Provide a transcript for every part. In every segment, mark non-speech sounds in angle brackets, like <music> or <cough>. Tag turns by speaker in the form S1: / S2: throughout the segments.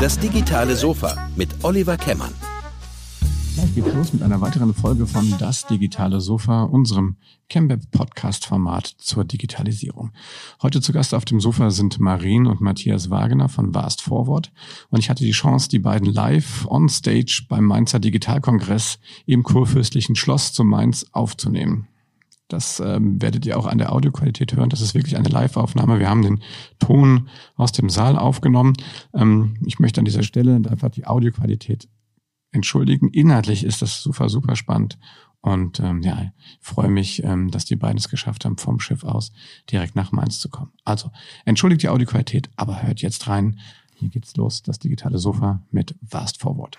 S1: Das digitale Sofa mit Oliver Kemmern.
S2: Gleich geht los mit einer weiteren Folge von Das digitale Sofa, unserem Chemweb Podcast Format zur Digitalisierung. Heute zu Gast auf dem Sofa sind Marien und Matthias Wagner von Vast Forward und ich hatte die Chance, die beiden live on stage beim Mainzer Digitalkongress im Kurfürstlichen Schloss zu Mainz aufzunehmen. Das ähm, werdet ihr auch an der Audioqualität hören. Das ist wirklich eine Live-Aufnahme. Wir haben den Ton aus dem Saal aufgenommen. Ähm, ich möchte an dieser Stelle einfach die Audioqualität entschuldigen. Inhaltlich ist das super, super spannend. Und ähm, ja, ich freue mich, ähm, dass die beiden es geschafft haben, vom Schiff aus direkt nach Mainz zu kommen. Also, entschuldigt die Audioqualität, aber hört jetzt rein. Hier geht's los, das digitale Sofa mit Fast Forward.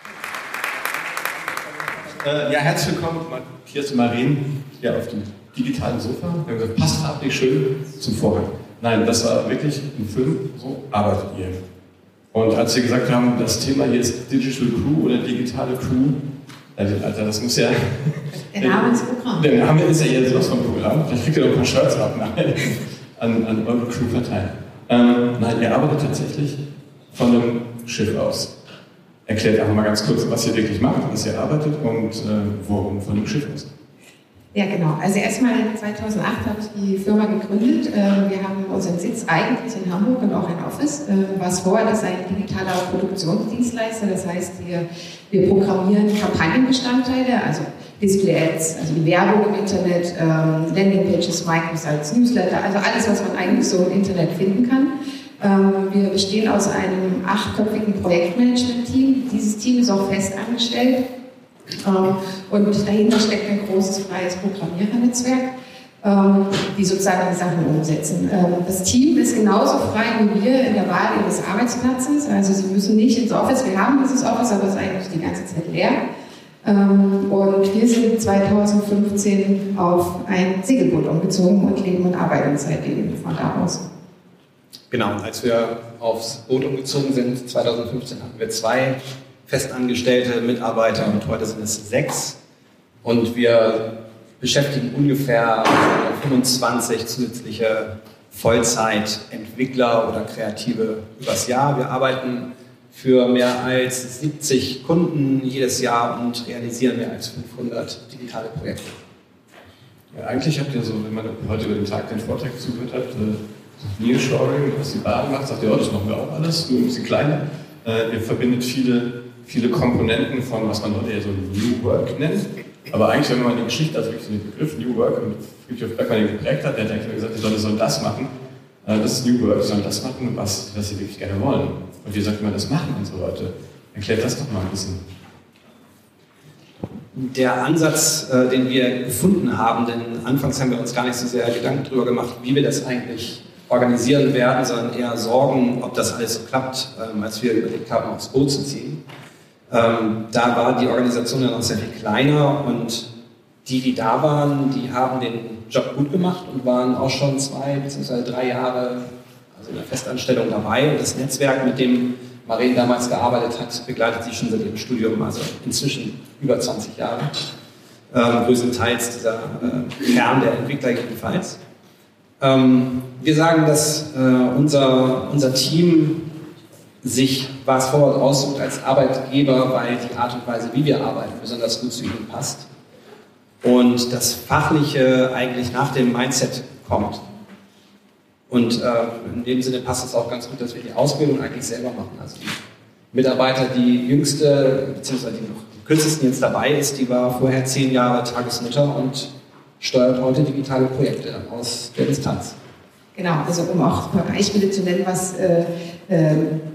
S3: Äh, ja, herzlich willkommen, Matthias Marien, hier auf dem digitalen Sofa. Wir haben gesagt, passt ab, nicht schön zum Vorhang. Nein, das war wirklich ein Film, so arbeitet ihr. Und als wir gesagt haben, das Thema hier ist Digital Crew oder digitale Crew, Alter, das muss ja.
S4: Der Name ist Programm.
S3: Der Name ist ja jetzt sowas vom Programm. Vielleicht kriegt ihr noch ein paar Shirts ab an, an eure Crew verteilen. Ähm, nein, ihr arbeitet tatsächlich von einem Schiff aus. Erklärt einfach mal ganz kurz, was ihr wirklich macht, was ihr arbeitet und äh, worum von dem Schiff aus.
S4: Ja, genau. Also erstmal 2008 habe ich die Firma gegründet. Ähm, wir haben unseren Sitz eigentlich in Hamburg und auch ein Office. Ähm, was vorher, das ein digitaler Produktionsdienstleister. Das heißt, wir, wir programmieren Kampagnenbestandteile, also Display-Ads, also die Werbung im Internet, ähm, Landingpages, Microsites, Newsletter, also alles, was man eigentlich so im Internet finden kann. Wir bestehen aus einem achtköpfigen Projektmanagement-Team. Dieses Team ist auch fest angestellt und dahinter steckt ein großes freies Programmierernetzwerk, ähm, die sozusagen die Sachen umsetzen. Ähm, das Team ist genauso frei wie wir in der Wahl ihres Arbeitsplatzes. Also sie müssen nicht ins Office. Wir haben dieses Office, aber es ist eigentlich die ganze Zeit leer. Und wir sind 2015 auf ein Segelboot umgezogen und leben und arbeiten seitdem von da aus.
S5: Genau, als wir aufs Boot umgezogen sind, 2015 hatten wir zwei festangestellte Mitarbeiter und heute sind es sechs. Und wir beschäftigen ungefähr 25 zusätzliche Vollzeitentwickler oder Kreative übers Jahr. Wir arbeiten für mehr als 70 Kunden jedes Jahr und realisieren mehr als 500 digitale Projekte.
S3: Ja, eigentlich habt ihr so, wenn man heute über den Tag den Vortrag zugehört hat, äh, Nearshoring, was die Bahn macht, sagt ihr, oh, das machen wir auch alles, nur ein bisschen kleiner. Äh, ihr verbindet viele viele Komponenten von, was man heute ja so New Work nennt. Aber eigentlich, wenn man die Geschichte, also wirklich den Begriff New Work und Friedrich Beckmann den geprägt hat, der hat eigentlich gesagt, die Leute sollen das machen. Äh, das ist New Work, die sollen das machen, was, was sie wirklich gerne wollen. Und wie sollte man das machen, unsere Leute? Erklärt das doch mal ein bisschen.
S5: Der Ansatz, äh, den wir gefunden haben, denn anfangs haben wir uns gar nicht so sehr Gedanken darüber gemacht, wie wir das eigentlich organisieren werden, sondern eher Sorgen, ob das alles so klappt, ähm, als wir überlegt haben, aufs Boot zu ziehen. Ähm, da war die Organisation ja noch sehr viel kleiner und die, die da waren, die haben den Job gut gemacht und waren auch schon zwei bzw. drei Jahre also in der Festanstellung dabei. Und das Netzwerk, mit dem Maren damals gearbeitet hat, begleitet sie schon seit ihrem Studium, also inzwischen über 20 Jahre. Ähm, größtenteils dieser äh, Kern der Entwickler jedenfalls. Ähm, wir sagen, dass äh, unser, unser Team sich was Forward aussucht als Arbeitgeber, weil die Art und Weise, wie wir arbeiten, besonders gut zu ihnen passt. Und das Fachliche eigentlich nach dem Mindset kommt. Und äh, in dem Sinne passt es auch ganz gut, dass wir die Ausbildung eigentlich selber machen. Also die Mitarbeiter, die jüngste, beziehungsweise die noch kürzesten jetzt dabei ist, die war vorher zehn Jahre Tagesmutter und steuert heute digitale Projekte aus der Distanz.
S4: Genau, also um auch ein paar Beispiele zu nennen, was äh,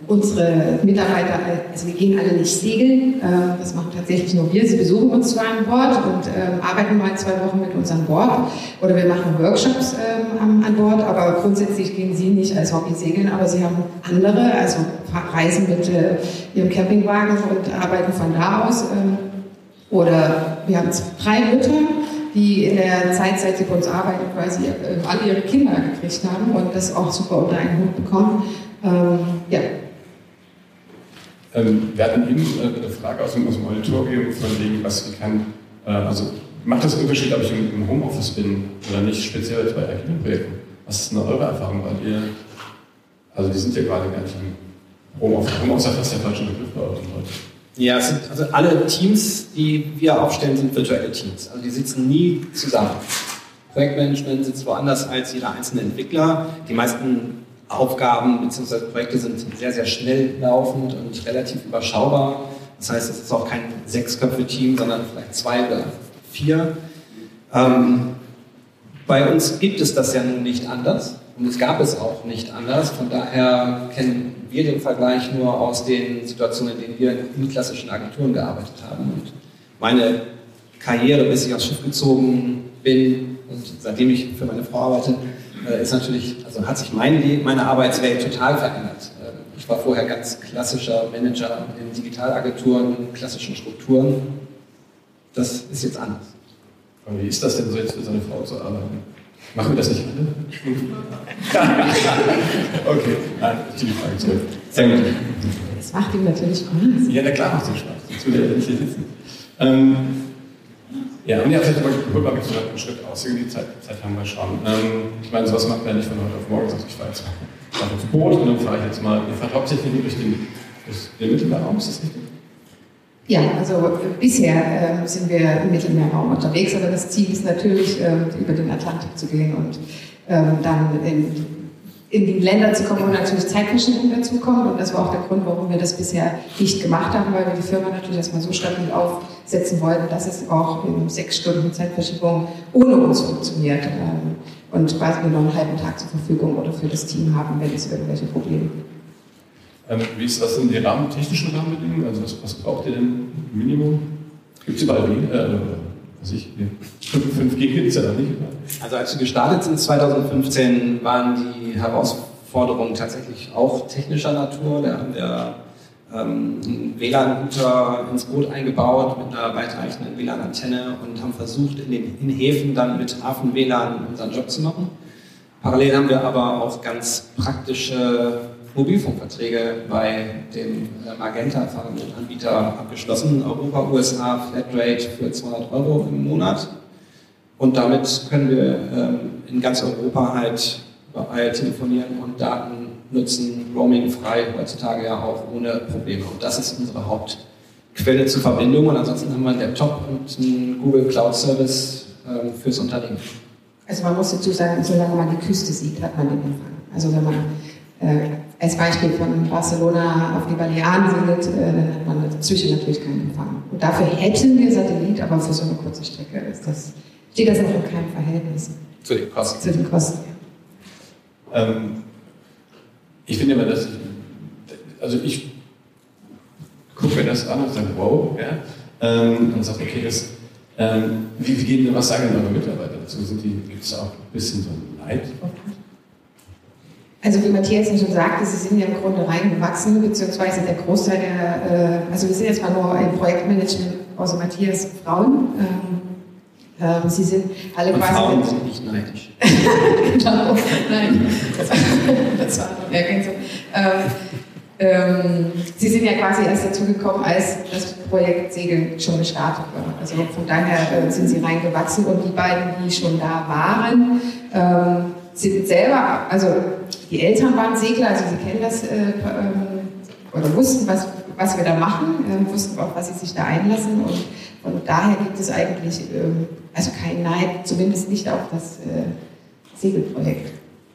S4: unsere Mitarbeiter, also wir gehen alle nicht segeln, äh, das machen tatsächlich nur wir. Sie besuchen uns zwar an Bord und äh, arbeiten mal zwei Wochen mit uns an Bord oder wir machen Workshops ähm, an Bord, aber grundsätzlich gehen sie nicht als Hobby segeln, aber sie haben andere, also reisen mit äh, ihrem Campingwagen und arbeiten von da aus. Ähm, oder wir haben drei Mütter, die in der Zeit, seit sie bei uns arbeiten, quasi äh, alle ihre Kinder gekriegt haben und das auch super unter einen Hut bekommen. Ähm, ja.
S3: Ähm, wir hatten eben äh, eine Frage aus dem, aus dem Auditorium von wegen, was kann, äh, also macht das Unterschied, ob ich im, Homeoffice bin oder nicht, speziell bei agilen Projekten? Was ist denn eure Erfahrung? Weil ihr Also die sind ja gerade gar nicht im Homeoffice. Homeoffice ist fast der falsche Begriff bei euch heute.
S5: Ja, sind, also alle Teams, die wir aufstellen, sind virtuelle Teams. Also die sitzen nie zusammen. Projektmanagement sitzt woanders als jeder einzelne Entwickler. Die meisten Aufgaben bzw. Projekte sind sehr, sehr schnell laufend und relativ überschaubar. Das heißt, es ist auch kein Sechsköpfe-Team, sondern vielleicht zwei oder vier. Ähm, bei uns gibt es das ja nun nicht anders und es gab es auch nicht anders. Von daher kennen wir den Vergleich nur aus den Situationen, in denen wir in klassischen Agenturen gearbeitet haben. Und meine Karriere, bis ich aufs Schiff gezogen bin und seitdem ich für meine Frau arbeite, äh, ist natürlich, also hat sich mein Leben, meine Arbeitswelt total verändert. Äh, ich war vorher ganz klassischer Manager in Digitalagenturen, klassischen Strukturen. Das ist jetzt anders.
S3: Wie ist das denn so jetzt für seine Frau zu arbeiten? Machen wir das nicht alle? <laughs> okay, nein, ich ziehe die Frage zurück. Sehr gut.
S4: Das macht ihm natürlich Spaß.
S3: Ja, na klar macht es Spaß. Sonst würde er nicht hier sitzen. Ähm, ja, und ja, vielleicht mal, hol mal einen Schritt aus. Die Zeit, Zeit haben wir schon. Ähm, ich meine, sowas macht man ja nicht von heute auf morgen. Also ich fahre jetzt mal aufs Boot und dann fahre ich jetzt mal, ihr fahrt hauptsächlich durch den, durch den Mittelmeerraum, ist das richtig?
S4: Ja, also äh, bisher äh, sind wir im Mittelmeerraum unterwegs, aber das Ziel ist natürlich, äh, über den Atlantik zu gehen und ähm, dann in, in die Länder zu kommen, wo natürlich Zeitverschiebung dazukommt. Und das war auch der Grund, warum wir das bisher nicht gemacht haben, weil wir die Firma natürlich erstmal so stabil aufsetzen wollten, dass es auch in sechs Stunden Zeitverschiebung ohne uns funktioniert. Ähm, und quasi nur einen halben Tag zur Verfügung oder für das Team haben, wenn es irgendwelche Probleme gibt.
S3: Ähm, wie ist das denn die Rahmen, technischen Rahmenbedingungen? Also was, was braucht ihr denn Minimum? Gibt es überall wie? Äh, was ich, 5G gibt es ja noch nicht.
S5: Also als wir gestartet sind 2015, waren die Herausforderungen tatsächlich auch technischer Natur. Da haben wir ähm, einen WLAN-Router ins Boot eingebaut mit einer weitreichenden WLAN-Antenne und haben versucht, in den in Häfen dann mit Hafen-WLAN unseren Job zu machen. Parallel haben wir aber auch ganz praktische Mobilfunkverträge bei dem äh, Magenta fahrenden Anbieter abgeschlossen. Europa, USA, Flatrate für 200 Euro im Monat. Und damit können wir ähm, in ganz Europa halt überall telefonieren und Daten nutzen, roaming frei, heutzutage ja auch ohne Probleme. Und das ist unsere Hauptquelle zur Verbindung. Und ansonsten haben wir einen Laptop und einen Google Cloud Service ähm, fürs Unternehmen.
S4: Also man muss dazu sagen, solange man die Küste sieht, hat man den Empfang. Also wenn man äh, als Beispiel von Barcelona auf die Balearen sendet, äh, dann hat man dazwischen natürlich keinen Empfang. Und dafür hätten wir Satellit, aber für so eine kurze Strecke ist das, steht das in keinem Verhältnis.
S5: Zu den Kosten.
S4: Zu den Kosten,
S3: ja. Ähm, ich finde immer, dass ich, also ich gucke mir das an und sage, wow, ja, ähm, und sage, okay, das, ähm, wie, wie gehen, was sagen denn eure Mitarbeiter dazu? Gibt es auch ein bisschen so ein Neid
S4: also wie Matthias ja schon sagte, sie sind ja im Grunde reingewachsen, beziehungsweise der Großteil der, äh, also wir sind jetzt mal nur im Projektmanagement, außer Matthias Frauen. Ähm, ähm, sie sind alle
S5: Und
S4: quasi.
S5: Frauen sind nicht neidisch. <laughs>
S4: genau, nein, das war, das war eine Ergänzung. Ähm, ähm, sie sind ja quasi erst dazu gekommen, als das Projekt Segel schon gestartet war. Also von daher äh, sind sie reingewachsen und die beiden, die schon da waren, ähm, sind selber, also die Eltern waren Segler, also sie kennen das äh, ähm, oder wussten, was, was wir da machen, äh, wussten auch, was sie sich da einlassen und von daher gibt es eigentlich äh, also keinen Neid, zumindest nicht auf das äh, Segelprojekt.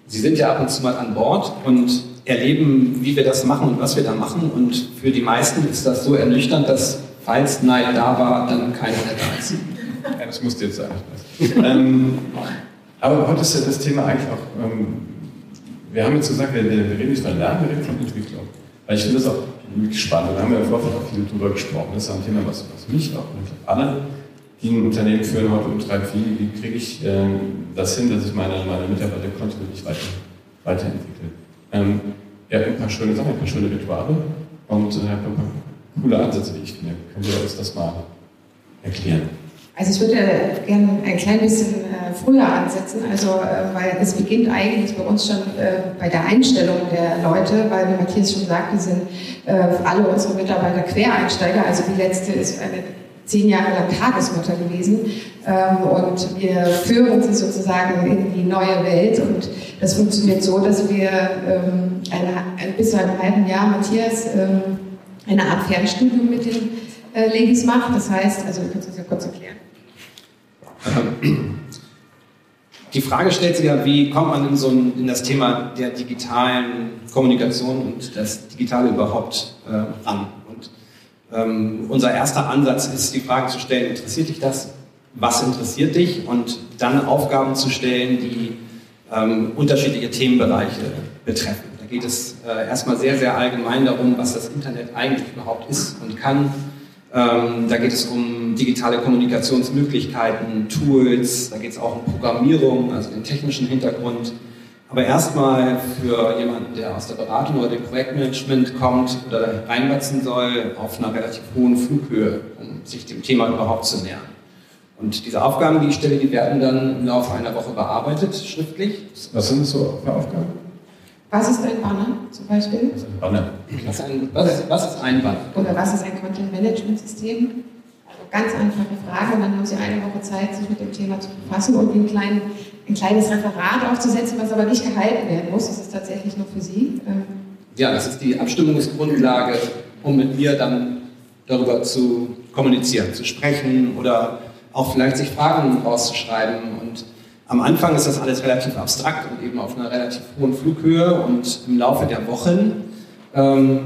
S5: Sie sind ja ab und zu mal an Bord und erleben, wie wir das machen und was wir da machen und für die meisten ist das so ernüchternd, dass falls Neid da war, dann keiner mehr da ist.
S3: Ja, das musste jetzt sein. <laughs> ähm, aber heute ist ja das Thema eigentlich auch ähm, wir haben jetzt gesagt, wir, wir reden nicht von Lernen, wir reden von Entwicklung. Weil ich finde das auch wirklich spannend. Wir haben ja im Vorfeld auch viel darüber gesprochen. Das ist ein Thema, was, was mich auch und alle, die ein Unternehmen führen, heute umtreibt. Wie, wie kriege ich äh, das hin, dass ich meine, meine Mitarbeiter kontinuierlich weiter, weiterentwickle? Ähm, ihr habt ein paar schöne Sachen, ein paar schöne Rituale und äh, ein paar coole Ansätze, wie ich finde. Können wir uns das mal erklären?
S4: Also ich würde gerne ein klein bisschen äh, früher ansetzen, also äh, weil es beginnt eigentlich bei uns schon äh, bei der Einstellung der Leute, weil wie Matthias schon sagte, sind alle unsere Mitarbeiter Quereinsteiger. Also die letzte ist eine zehn Jahre lang Tagesmutter gewesen ähm, und wir führen sie sozusagen in die neue Welt und das funktioniert so, dass wir ähm, bis zu einem halben Jahr Matthias ähm, eine Art Fernstudium mit den Ladies macht. Das heißt, also du kannst das ja kurz erklären.
S5: Die Frage stellt sich ja, wie kommt man in, so ein, in das Thema der digitalen Kommunikation und das Digitale überhaupt äh, ran? Und ähm, unser erster Ansatz ist, die Frage zu stellen, interessiert dich das? Was interessiert dich? Und dann Aufgaben zu stellen, die ähm, unterschiedliche Themenbereiche betreffen. Da geht es äh, erstmal sehr, sehr allgemein darum, was das Internet eigentlich überhaupt ist und kann. Ähm, da geht es um digitale Kommunikationsmöglichkeiten, Tools, da geht es auch um Programmierung, also den technischen Hintergrund. Aber erstmal für jemanden, der aus der Beratung oder dem Projektmanagement kommt oder reinwachsen soll, auf einer relativ hohen Flughöhe, um sich dem Thema überhaupt zu nähern. Und diese Aufgaben, die ich stelle, die werden dann im Laufe einer Woche bearbeitet, schriftlich.
S3: Was sind das so für Aufgaben?
S4: Was ist ein Banner zum Beispiel?
S3: Was ist ein Banner?
S5: Was, ein, was, ist, was ist ein Banner?
S4: Oder was ist ein Content-Management-System? Also ganz einfache Frage und dann haben Sie eine Woche Zeit, sich mit dem Thema zu befassen und ein, klein, ein kleines Referat aufzusetzen, was aber nicht gehalten werden muss. Das ist tatsächlich nur für Sie. Ähm,
S5: ja, das ist die Abstimmungsgrundlage, um mit mir dann darüber zu kommunizieren, zu sprechen oder auch vielleicht sich Fragen rauszuschreiben. Und am Anfang ist das alles relativ abstrakt und eben auf einer relativ hohen Flughöhe und im Laufe der Wochen ähm,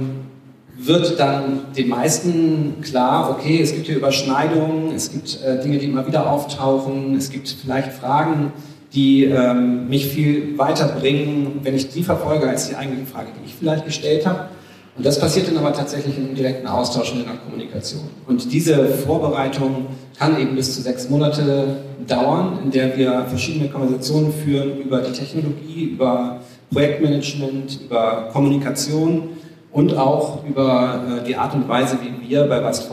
S5: wird dann den meisten klar, okay, es gibt hier Überschneidungen, es gibt äh, Dinge, die immer wieder auftauchen, es gibt vielleicht Fragen, die ähm, mich viel weiterbringen, wenn ich die verfolge, als die eigentliche Frage, die ich vielleicht gestellt habe. Und das passiert dann aber tatsächlich im direkten Austausch und in der Kommunikation. Und diese Vorbereitung kann eben bis zu sechs Monate dauern, in der wir verschiedene Konversationen führen über die Technologie, über Projektmanagement, über Kommunikation und auch über äh, die Art und Weise, wie wir bei West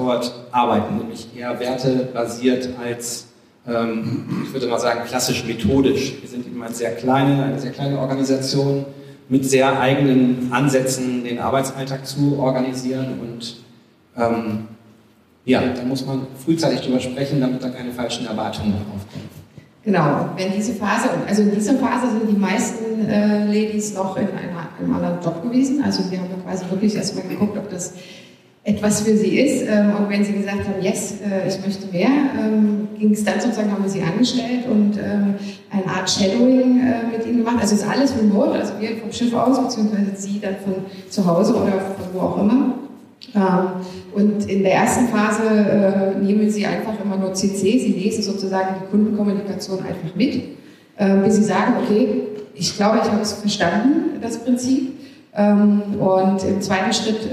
S5: arbeiten, nämlich eher wertebasiert als, ähm, ich würde mal sagen, klassisch methodisch. Wir sind eben eine sehr kleine, eine sehr kleine Organisation mit sehr eigenen Ansätzen den Arbeitsalltag zu organisieren und ähm, ja, da muss man frühzeitig drüber sprechen, damit da keine falschen Erwartungen aufkommen.
S4: Genau, wenn diese Phase, also in dieser Phase sind die meisten äh, Ladies noch in einer, einem anderen Job gewesen. Also wir haben quasi wirklich erstmal geguckt, ob das etwas für sie ist. Ähm, und wenn sie gesagt haben, yes, äh, ich möchte mehr, ähm, ging es dann sozusagen, haben wir sie angestellt und ähm, eine Art Shadowing äh, mit ihnen gemacht. Also ist alles remote, also wir vom Schiff aus, beziehungsweise sie dann von zu Hause oder von wo auch immer. Und in der ersten Phase äh, nehmen sie einfach immer nur CC, sie lesen sozusagen die Kundenkommunikation einfach mit, bis sie sagen, okay, ich glaube, ich habe es verstanden, das Prinzip. Und im zweiten Schritt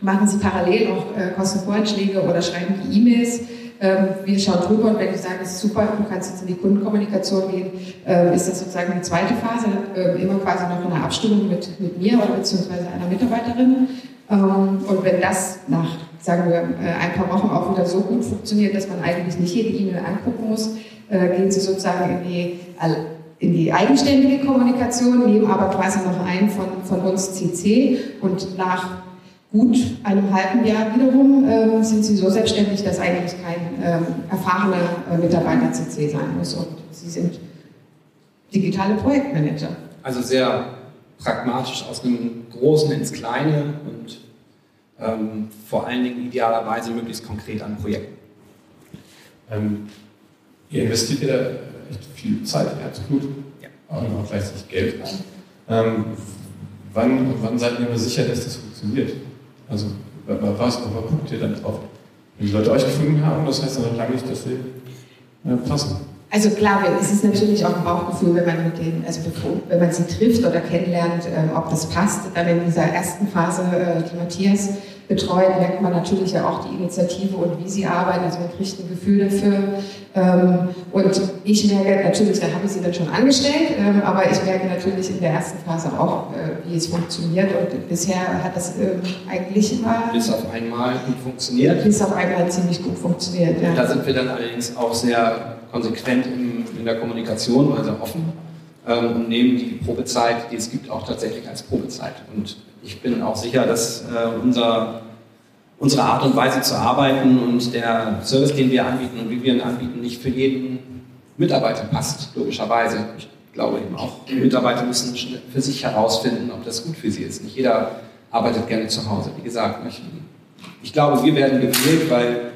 S4: machen Sie parallel auch äh, Kostenvoranschläge oder schreiben die E-Mails. Ähm, wir schauen drüber und wenn die sagen, das ist super, du kannst jetzt in die Kundenkommunikation gehen, äh, ist das sozusagen die zweite Phase, äh, immer quasi noch in einer Abstimmung mit, mit mir oder beziehungsweise einer Mitarbeiterin. Ähm, und wenn das nach, sagen wir, äh, ein paar Wochen auch wieder so gut funktioniert, dass man eigentlich nicht jede E-Mail angucken muss, äh, gehen Sie sozusagen in die in die eigenständige Kommunikation, nehmen aber quasi noch einen von, von uns CC und nach gut einem halben Jahr wiederum äh, sind sie so selbstständig, dass eigentlich kein ähm, erfahrener äh, Mitarbeiter CC sein muss und sie sind digitale Projektmanager.
S5: Also sehr pragmatisch aus einem Großen ins Kleine und ähm, vor allen Dingen idealerweise möglichst konkret an Projekten.
S3: Ähm, ihr investiert ja echt viel Zeit, Herzblut, ja. auch noch gleichzeitig Geld rein. Ähm, wann, wann seid ihr mir sicher, dass das funktioniert? Also, was, worauf guckt ihr dann drauf? Wenn die Leute euch gefunden haben, das heißt noch lange nicht, dass sie äh, passen.
S4: Also klar, es ist natürlich auch ein Bauchgefühl, wenn man mit denen, also wenn man sie trifft oder kennenlernt, äh, ob das passt. Dann in dieser ersten Phase, äh, die Matthias betreut, merkt man natürlich ja auch die Initiative und wie sie arbeiten. Also man kriegt ein Gefühl dafür. Ähm, und ich merke natürlich, da habe ich sie dann schon angestellt, ähm, aber ich merke natürlich in der ersten Phase auch, äh, wie es funktioniert. Und bisher hat das ähm, eigentlich immer.
S5: Bis auf einmal gut funktioniert.
S4: Bis auf einmal ziemlich gut funktioniert. Ja.
S5: Da sind wir dann allerdings auch sehr konsequent in, in der Kommunikation, also offen und nehmen die Probezeit, die es gibt, auch tatsächlich als Probezeit. Und ich bin auch sicher, dass äh, unser, unsere Art und Weise zu arbeiten und der Service, den wir anbieten und wie wir ihn anbieten, nicht für jeden Mitarbeiter passt, logischerweise. Ich glaube eben auch, die Mitarbeiter müssen für sich herausfinden, ob das gut für sie ist. Nicht jeder arbeitet gerne zu Hause. Wie gesagt, ich, ich glaube, wir werden gewählt, weil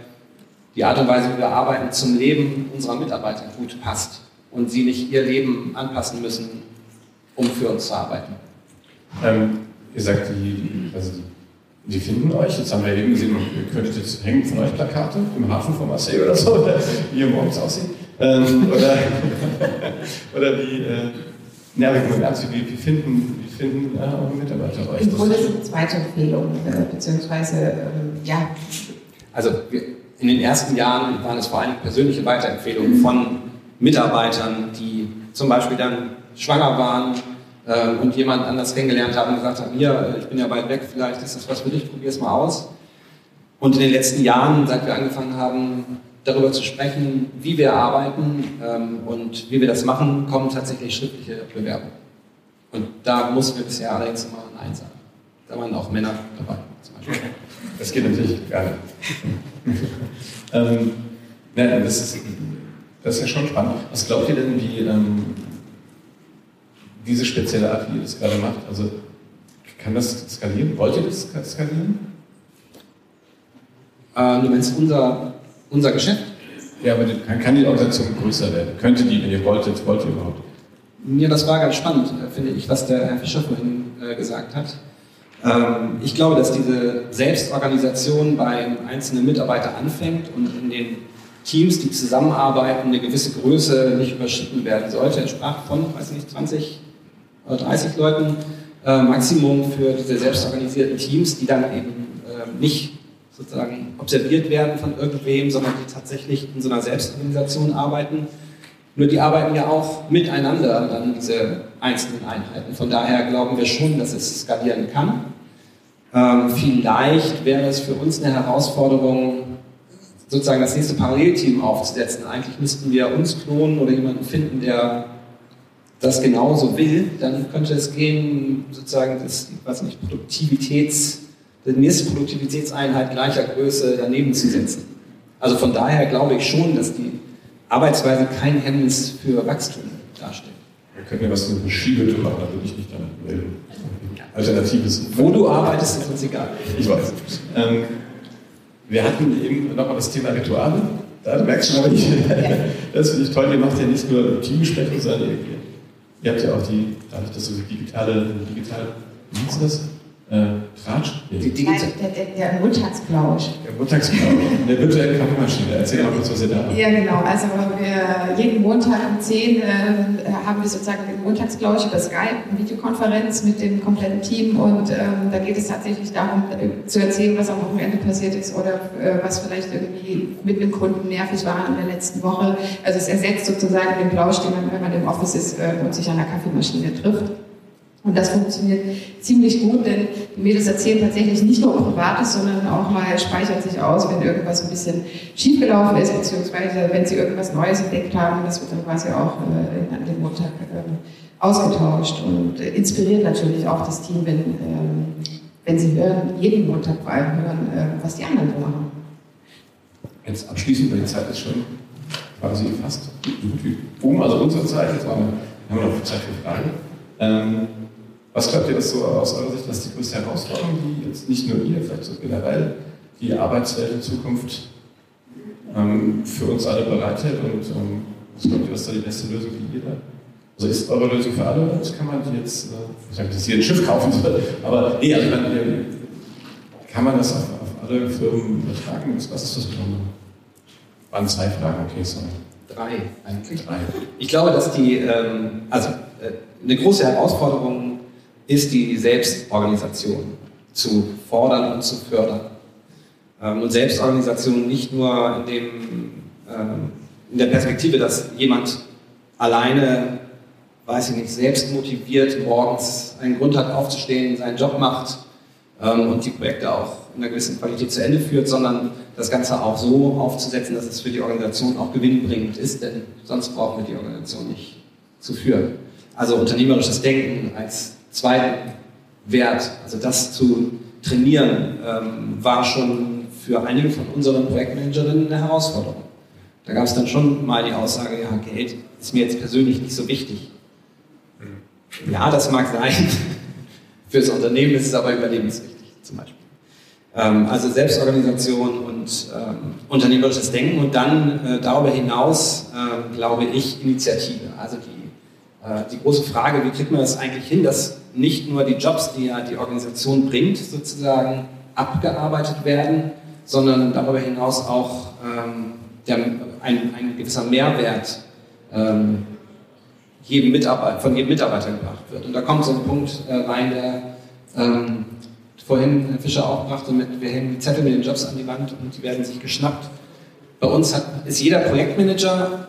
S5: die Art und Weise, wie wir arbeiten, zum Leben unserer Mitarbeiter gut passt und sie nicht ihr Leben anpassen müssen, um für uns zu arbeiten.
S3: Ähm, ihr sagt, die, die, also die die finden euch. Jetzt haben wir eben gesehen, ihr könntet jetzt hängen von euch Plakate im Hafen von Marseille oder so, oder wie ihr morgens aussieht. Ähm, oder, <laughs> oder wie, äh, ja, aber mal ernst, wie, wie finden, wie finden äh, eure Mitarbeiter euch?
S4: Im Grunde sind es Weiterempfehlungen, äh, beziehungsweise, ähm, ja.
S5: Also wir, in den ersten Jahren waren es vor allem persönliche Weiterempfehlungen von Mitarbeitern, die zum Beispiel dann schwanger waren ähm, und jemand anders kennengelernt haben und gesagt haben, hier, ich bin ja weit weg, vielleicht ist das was für dich, probier es mal aus. Und in den letzten Jahren, seit wir angefangen haben, darüber zu sprechen, wie wir arbeiten ähm, und wie wir das machen, kommen tatsächlich schriftliche Bewerbungen. Und da mussten wir bisher allerdings immer Nein sagen. Da waren auch Männer dabei zum Beispiel.
S3: Das geht natürlich gar nicht. ähm, ja, das, ist, das ist ja schon spannend. Was glaubt ihr denn, wie, ähm, diese spezielle Art, wie ihr das gerade macht? Also kann das skalieren? Wollt ihr das skalieren?
S5: Äh, du meinst unser, unser Geschäft?
S3: Ja, aber kann, kann die Organisation größer werden? Könnte die, wenn ihr wolltet, wollt ihr überhaupt?
S5: Ja, das war ganz spannend, äh, finde ich, was der Herr Fischer vorhin äh, gesagt hat. Ähm, ich glaube, dass diese Selbstorganisation beim einzelnen Mitarbeiter anfängt und in den Teams, die zusammenarbeiten, eine gewisse Größe nicht überschritten werden sollte. Er sprach von, weiß nicht, 20 30 Leuten äh, Maximum für diese selbstorganisierten Teams, die dann eben äh, nicht sozusagen observiert werden von irgendwem, sondern die tatsächlich in so einer Selbstorganisation arbeiten. Nur die arbeiten ja auch miteinander, dann diese einzelnen Einheiten. Von daher glauben wir schon, dass es skalieren kann. Ähm, vielleicht wäre es für uns eine Herausforderung, sozusagen das nächste Parallelteam aufzusetzen. Eigentlich müssten wir uns klonen oder jemanden finden, der das genauso will, dann könnte es gehen, sozusagen das, was nicht, Produktivitäts, die nächste Produktivitätseinheit gleicher Größe daneben zu setzen. Also von daher glaube ich schon, dass die Arbeitsweise kein Hemmnis für Wachstum darstellt.
S3: Wir können ja was mit einer Skihütte machen, da würde ich nicht damit melden. Alternatives.
S5: Wo du arbeitest, ist uns egal.
S3: Ich weiß. Ähm, wir hatten eben nochmal das Thema Rituale. Da merkst du schon, aber ich, <laughs> das finde ich toll. Ihr macht ja nicht nur Teamgespräche, sondern ihr Ihr habt ja auch die, dadurch, dass du digitale, digital, wie hieß das? Äh, Tratsch?
S4: Nee. Die, Nein, der, der, der Montagsplausch.
S3: Der Montagsplausch, der virtuellen Kaffeemaschine. Erzähl mal kurz, was ihr da
S4: macht. Ja, genau. Also wir, jeden Montag um 10 äh, haben wir sozusagen den Montagsplausch über Skype, eine Videokonferenz mit dem kompletten Team und ähm, da geht es tatsächlich darum, äh, zu erzählen, was am Wochenende passiert ist oder äh, was vielleicht irgendwie mit einem Kunden nervig war in der letzten Woche. Also es ersetzt sozusagen den Plausch, den man, wenn man im Office ist äh, und sich an der Kaffeemaschine trifft. Und das funktioniert ziemlich gut, denn die Mädels erzählen tatsächlich nicht nur Privates, sondern auch mal speichert sich aus, wenn irgendwas ein bisschen schiefgelaufen ist, beziehungsweise wenn sie irgendwas Neues entdeckt haben. Das wird dann quasi auch äh, an dem Montag äh, ausgetauscht und äh, inspiriert natürlich auch das Team, wenn, ähm, wenn sie hören, jeden Montag vor allem hören, äh, was die anderen so machen.
S3: Jetzt abschließend, weil die Zeit ist schon quasi fast um, also unsere Zeit, jetzt haben wir, haben wir noch Zeit für Fragen. Ähm, was glaubt ihr, ist so aus eurer Sicht, was die größte Herausforderung, die jetzt nicht nur ihr, vielleicht so generell die Arbeitswelt in Zukunft ähm, für uns alle bereithält und ähm, was glaubt ihr, was da die beste Lösung für jeder? Also ist eure Lösung für alle, das kann man jetzt, äh, ich sage dass ihr ein Schiff kaufen soll, aber nee, also meine, kann man das auf, auf, alle Firmen übertragen? Was ist das Besondere? Waren zwei Fragen, okay, sorry.
S5: Drei, eigentlich. Drei. Ich glaube, dass die, ähm, also äh, eine große Herausforderung ist die Selbstorganisation zu fordern und zu fördern. Ähm, und Selbstorganisation nicht nur in, dem, ähm, in der Perspektive, dass jemand alleine, weiß ich nicht, selbst motiviert morgens einen Grund hat aufzustehen, seinen Job macht ähm, und die Projekte auch in einer gewissen Qualität zu Ende führt, sondern das Ganze auch so aufzusetzen, dass es für die Organisation auch gewinnbringend ist, denn sonst brauchen wir die Organisation nicht zu führen. Also unternehmerisches Denken als zweiten Wert, also das zu trainieren, ähm, war schon für einige von unseren Projektmanagerinnen eine Herausforderung. Da gab es dann schon mal die Aussage, ja, Geld ist mir jetzt persönlich nicht so wichtig. Ja, das mag sein. <laughs> Fürs Unternehmen ist es aber überlebenswichtig, zum Beispiel. Ähm, also Selbstorganisation und ähm, unternehmerisches Denken und dann äh, darüber hinaus, äh, glaube ich, Initiative. Also die, äh, die große Frage, wie kriegt man das eigentlich hin, dass nicht nur die Jobs, die ja die Organisation bringt, sozusagen abgearbeitet werden, sondern darüber hinaus auch ähm, der, ein, ein, gewisser Mehrwert ähm, jedem Mitarbeiter, von jedem Mitarbeiter gebracht wird. Und da kommt so ein Punkt äh, rein, der ähm, vorhin Herr Fischer auch brachte, mit, wir hängen die Zettel mit den Jobs an die Wand und die werden sich geschnappt. Bei uns hat, ist jeder Projektmanager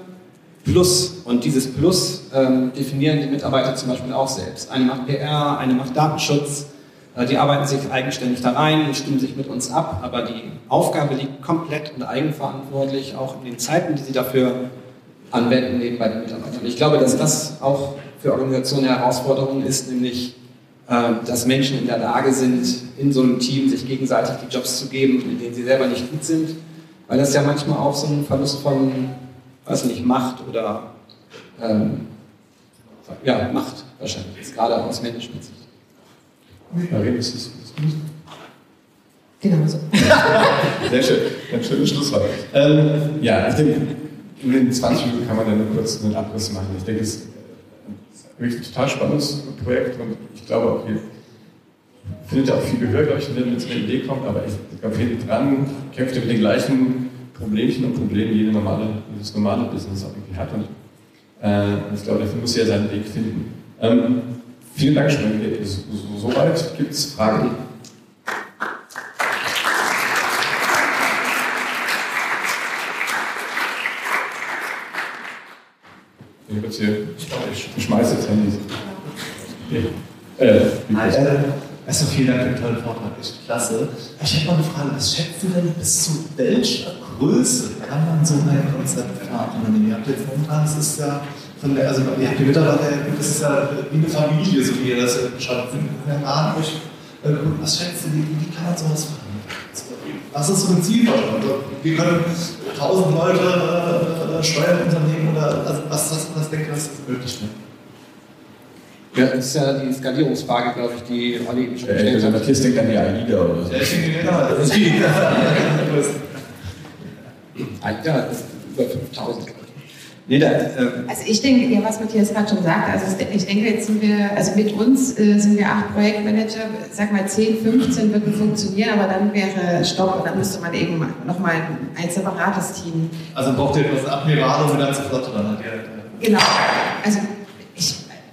S5: Plus und dieses Plus ähm, definieren die Mitarbeiter zum Beispiel auch selbst. Eine macht PR, eine macht Datenschutz, äh, die arbeiten sich eigenständig da rein und stimmen sich mit uns ab, aber die Aufgabe liegt komplett und eigenverantwortlich, auch in den Zeiten, die sie dafür anwenden, eben bei den Mitarbeitern. Ich glaube, dass das auch für Organisationen eine Herausforderung ist, nämlich äh, dass Menschen in der Lage sind, in so einem Team sich gegenseitig die Jobs zu geben, in denen sie selber nicht gut sind, weil das ja manchmal auch so ein Verlust von, weiß nicht, Macht oder ähm, ja, Macht wahrscheinlich ist, gerade aus Management-Sicht.
S3: Marie, ist das
S4: Genau so. <laughs>
S3: Sehr schön, ein schönes Schlusswort. Ähm, ja, ich denke, in den 20 Minuten kann man dann nur kurz einen Abriss machen. Ich denke, es ist wirklich ein total spannendes Projekt und ich glaube auch, hier findet auch viel Gehör, glaube ich, wenn man zu einer Idee kommt, aber ich glaube, hinten dran kämpft ihr mit den gleichen Problemchen und Problemen, die normale, jedes normale Business auch irgendwie hat. Und äh, ich glaube, dafür muss er seinen Weg finden. Ähm, vielen Dank schon. Soweit gibt es Fragen. Ich hier, ich schmeiße jetzt Handys.
S6: Äh, äh, also vielen Dank für den tollen Vortrag, echt klasse. Ich hätte mal eine Frage, was schätzt du denn bis zu welcher Größe kann man so ein Konzept fahren? Ihr habt jetzt momentan, das ist ja von der, also ihr habt die Mitarbeiter, das ist ja wie eine Familie, so wie ihr das ja beschreibt. Wir haben euch, äh, was schätzt du, wie, kann man sowas machen? Was ist so ein Zielvorstellung? Also, wir können tausend Leute äh, steuern Unternehmen oder also was, was, was denkt ihr, was ist möglich? Ne?
S5: Ja, das ist ja die Skalierungsfrage, glaube ich, die Olli eben schon gestellt
S3: hat. Matthias denkt an die AIDA oder so. Ja, genau. <laughs> Das ist die.
S5: AIDA ist über 5000, glaube ich. Nee, da, äh
S4: also ich denke, ja, was Matthias gerade schon sagte, also ich denke, jetzt sind wir, also mit uns äh, sind wir acht Projektmanager, sag mal 10, 15 würden funktionieren, aber dann wäre Stopp und dann müsste man eben nochmal ein, ein separates Team.
S6: Also braucht ihr etwas Admiral und eine ganze Flotte dann halt.
S4: Genau, also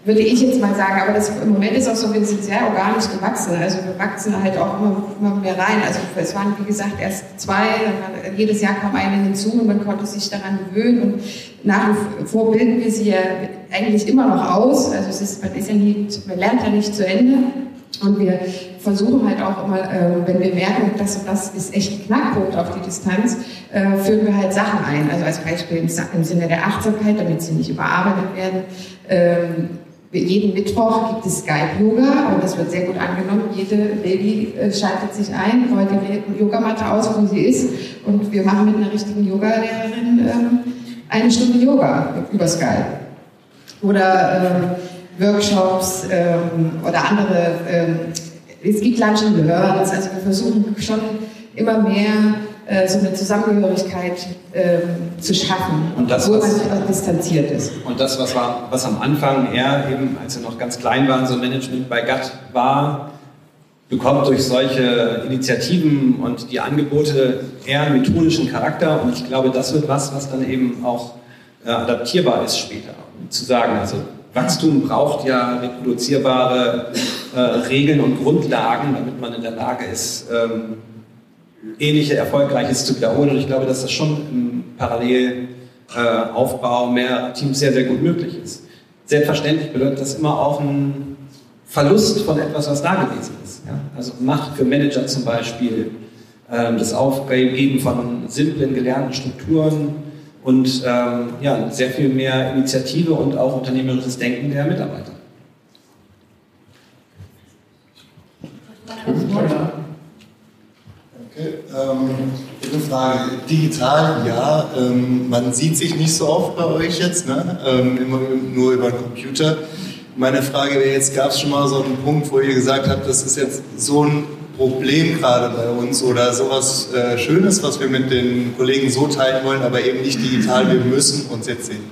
S4: würde ich jetzt mal sagen. Aber das, im Moment ist auch so, wir sind sehr organisch gewachsen. Also wir wachsen halt auch immer, immer mehr rein. Also es waren, wie gesagt, erst zwei, dann jedes Jahr kam eine hinzu und man konnte sich daran gewöhnen. Und nach wie vor bilden wir sie ja eigentlich immer noch aus. Also es ist, man, ist ja nie, man lernt ja nicht zu Ende. Und wir versuchen halt auch immer, äh, wenn wir merken, das und das ist echt ein Knackpunkt auf die Distanz, äh, führen wir halt Sachen ein. Also als Beispiel im Sinne der Achtsamkeit, damit sie nicht überarbeitet werden. Ähm, jeden Mittwoch gibt es Skype-Yoga und das wird sehr gut angenommen. Jede Lady äh, schaltet sich ein, rollt die Yogamatte aus, wo sie ist und wir machen mit einer richtigen Yogalehrerin ähm, eine Stunde Yoga über Skype. Oder ähm, Workshops ähm, oder andere, es gibt Lunch and Learns, also wir versuchen schon immer mehr äh, so eine Zusammengehörigkeit äh, zu schaffen,
S5: und das,
S4: obwohl was, man distanziert ist.
S5: Und das, was, war, was am Anfang eher eben, als wir noch ganz klein waren, so Management bei GATT war, bekommt durch solche Initiativen und die Angebote eher einen methodischen Charakter und ich glaube, das wird was, was dann eben auch äh, adaptierbar ist später. Um zu sagen, also Wachstum braucht ja reproduzierbare äh, Regeln und Grundlagen, damit man in der Lage ist, ähm, ähnliche Erfolgreiches zu wiederholen. Und ich glaube, dass das schon im Parallelaufbau mehr Teams sehr, sehr gut möglich ist. Selbstverständlich bedeutet das immer auch ein Verlust von etwas, was da gewesen ist. Ja? Also Macht für Manager zum Beispiel, ähm, das Aufgeben von simplen gelernten Strukturen und ähm, ja, sehr viel mehr Initiative und auch unternehmerisches Denken der Mitarbeiter.
S6: Okay, ähm, eine Frage. Digital, ja, ähm, man sieht sich nicht so oft bei euch jetzt, ne? Ähm, immer nur über den Computer.
S7: Meine Frage wäre jetzt, gab es schon mal so einen Punkt, wo ihr gesagt habt, das ist jetzt so ein Problem gerade bei uns oder sowas äh, Schönes, was wir mit den Kollegen so teilen wollen, aber eben nicht digital, wir müssen uns jetzt sehen?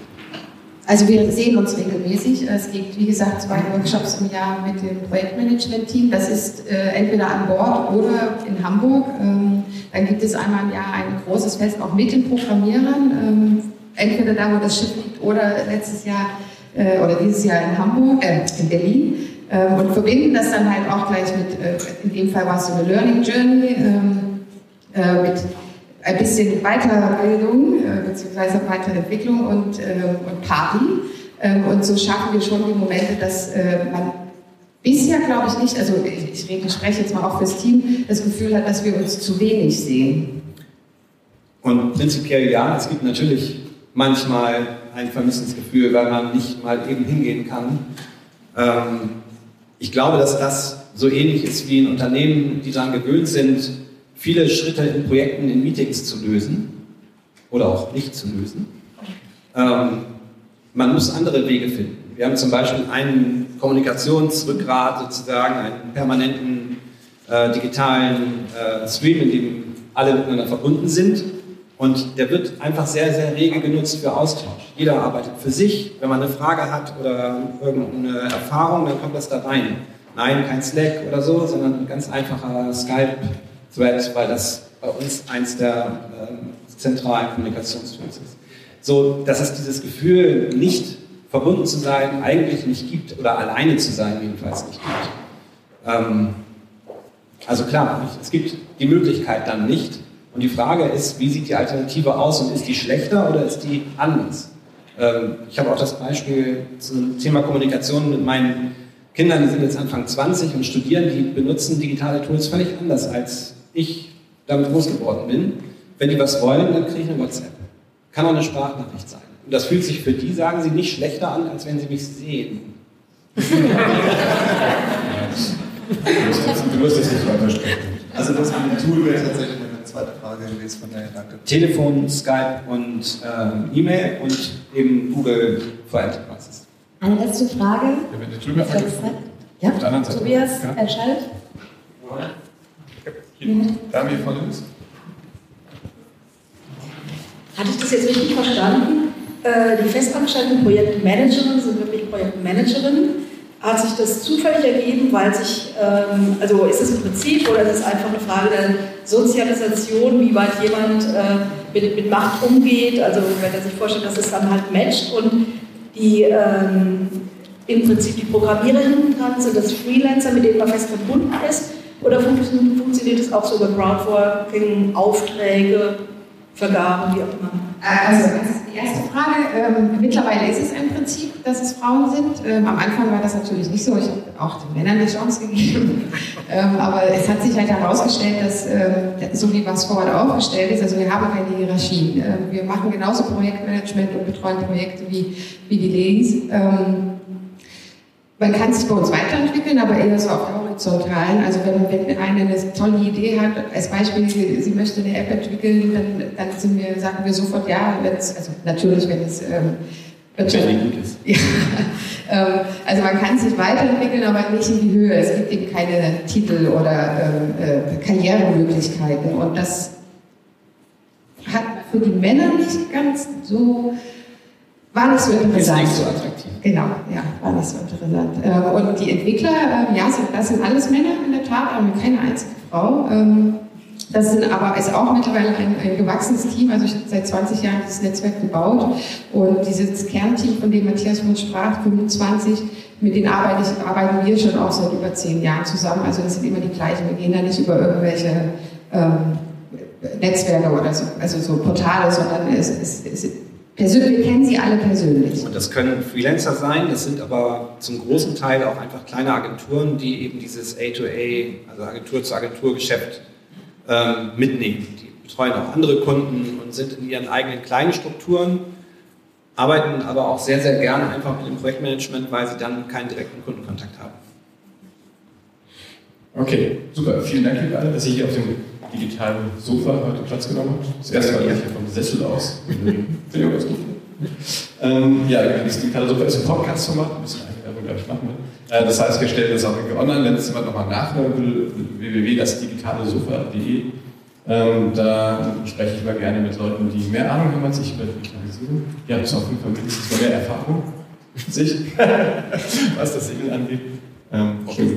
S4: Also wir sehen uns regelmäßig. Es gibt, wie gesagt, zwei Workshops im Jahr mit dem Projektmanagement-Team. Das ist äh, entweder an Bord oder in Hamburg. Ähm, dann gibt es einmal im Jahr ein großes Fest auch mit den Programmierern. Ähm, entweder da, wo das Schiff liegt, oder letztes Jahr äh, oder dieses Jahr in Hamburg, äh, in Berlin. Ähm, und verbinden das dann halt auch gleich mit, äh, in dem Fall war es so eine Learning Journey ähm, äh, mit ein bisschen Weiterbildung äh, bzw. Weiterentwicklung und, äh, und Party. Ähm, und so schaffen wir schon die Momente, dass äh, man bisher, glaube ich, nicht, also ich, spreche jetzt mal auch fürs Team, das Gefühl hat, dass wir uns zu wenig sehen.
S5: Und prinzipiell ja, es gibt natürlich manchmal ein Vermissensgefühl, weil man nicht mal eben hingehen kann. Ähm, ich glaube, dass das so ähnlich ist wie in Unternehmen, die daran gewöhnt sind, viele Schritte in Projekten, in Meetings zu lösen oder auch nicht zu lösen. Ähm, man muss andere Wege finden. Wir haben zum Beispiel einen Kommunikationsrückgrat, sozusagen einen permanenten äh, digitalen äh, Stream, in dem alle miteinander verbunden sind. Und der wird einfach sehr, sehr rege genutzt für Austausch. Jeder arbeitet für sich. Wenn man eine Frage hat oder irgendeine Erfahrung, dann kommt das da rein. Nein, kein Slack oder so, sondern ein ganz einfacher Skype Thread, weil das bei uns eins der äh, zentralen Kommunikationstools ist. So, dass es dieses Gefühl, nicht verbunden zu sein, eigentlich nicht gibt, oder alleine zu sein, jedenfalls nicht gibt. Ähm, also klar, es gibt die Möglichkeit dann nicht. Und die Frage ist, wie sieht die Alternative aus und ist die schlechter oder ist die anders? Ähm, ich habe auch das Beispiel zum Thema Kommunikation mit meinen Kindern, die sind jetzt Anfang 20 und studieren, die benutzen digitale Tools völlig anders als ich damit groß geworden bin, wenn die was wollen, dann kriege ich eine WhatsApp. Kann auch eine Sprachnachricht sein. Und das fühlt sich für die, sagen sie, nicht schlechter an, als wenn sie mich sehen. du
S7: musst es nicht weiter sprechen. Also das mit dem Tool wäre tatsächlich meine zweite Frage gewesen, von daher danke.
S5: Telefon, Skype und äh, E-Mail und eben Google for Enterprises.
S8: Eine letzte Frage.
S2: Ja, Auf der anderen Seite.
S8: Tobias ja. entscheidet.
S3: Dami von uns.
S8: Hatte ich das jetzt richtig verstanden? Äh, die festangestellten Projektmanagerinnen sind wirklich Projektmanagerinnen. Hat sich das zufällig ergeben, weil sich, ähm, also ist es ein Prinzip oder ist es einfach eine Frage der Sozialisation, wie weit jemand äh, mit, mit Macht umgeht? Also wenn er sich vorstellt, dass es dann halt matcht und die ähm, im Prinzip die Programmierer dran sind, das Freelancer, mit denen man fest verbunden ist oder funktioniert es auch so über Crowdworking, Aufträge, Vergaben, wie auch immer?
S4: Also, das ist die erste Frage. Ähm, mittlerweile ist es ein Prinzip, dass es Frauen sind. Ähm, am Anfang war das natürlich nicht so. Ich habe auch den Männern eine Chance gegeben. <laughs> ähm, aber es hat sich halt herausgestellt, dass, ähm, so wie was vorher aufgestellt ist, also wir haben keine Hierarchien. Ähm, wir machen genauso Projektmanagement und betreuen Projekte wie, wie die Ladies. Man kann sich bei uns weiterentwickeln, aber eher so auf der horizontalen. Also wenn, wenn eine eine tolle Idee hat, als Beispiel, sie, sie möchte eine App entwickeln, dann, dann wir, sagen wir sofort ja, also natürlich, wenn es ähm,
S5: Wirtschaft, gut ist. <laughs>
S4: Ja, ähm, also man kann sich weiterentwickeln, aber nicht in die Höhe. Es gibt eben keine Titel oder ähm, äh, Karrieremöglichkeiten und das hat für die Männer nicht ganz so war nicht so interessant.
S5: Ist nicht so attraktiv.
S4: Genau, ja, war nicht so interessant. Ähm, und die Entwickler, ähm, ja, das sind alles Männer in der Tat, haben wir keine einzige Frau. Ähm, das sind aber ist auch mittlerweile ein, ein gewachsenes Team. Also ich habe seit 20 Jahren dieses Netzwerk gebaut und dieses Kernteam, von dem Matthias von sprach, 25, mit denen arbeite ich, arbeiten wir schon auch seit über zehn Jahren zusammen. Also das sind immer die gleichen. Wir gehen da nicht über irgendwelche ähm, Netzwerke oder so, also so Portale, sondern es, es, es Persönlich, wir kennen sie alle persönlich.
S5: Und das können Freelancer sein, das sind aber zum großen Teil auch einfach kleine Agenturen, die eben dieses A2A, also Agentur zu Agentur Geschäft ähm, mitnehmen. Die betreuen auch andere Kunden und sind in ihren eigenen kleinen Strukturen, arbeiten aber auch sehr, sehr gerne einfach mit dem Projektmanagement, weil sie dann keinen direkten Kundenkontakt haben.
S3: Okay, super. Vielen Dank, liebe alle, dass ihr hier auf dem digitalen Sofa heute Platz genommen habt. Das erste Mal hier vom Sessel aus. <laughs> Finde ich auch ganz gut. Ähm, ja, das digitale Sofa ist ein Podcast-Format, ein bisschen Eigenwerbung glaube ich, machen. Äh, das heißt, wir stellen das auch irgendwie online, wenn es jemand nochmal nachhören will, www.dasdigitalesofa.de. Ähm, da spreche ich mal gerne mit Leuten, die mehr Ahnung haben als ich über Digitalisierung. Ihr habt auf jeden Fall mindestens mehr Erfahrung als ich, <laughs> was das Segeln angeht. Ähm, okay.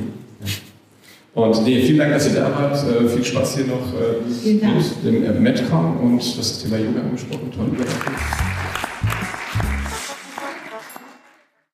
S3: Und nee, vielen Dank, dass ihr da wart. Äh, viel Spaß hier noch äh, mit dem äh, Metcom und das Thema Yoga angesprochen. Toll.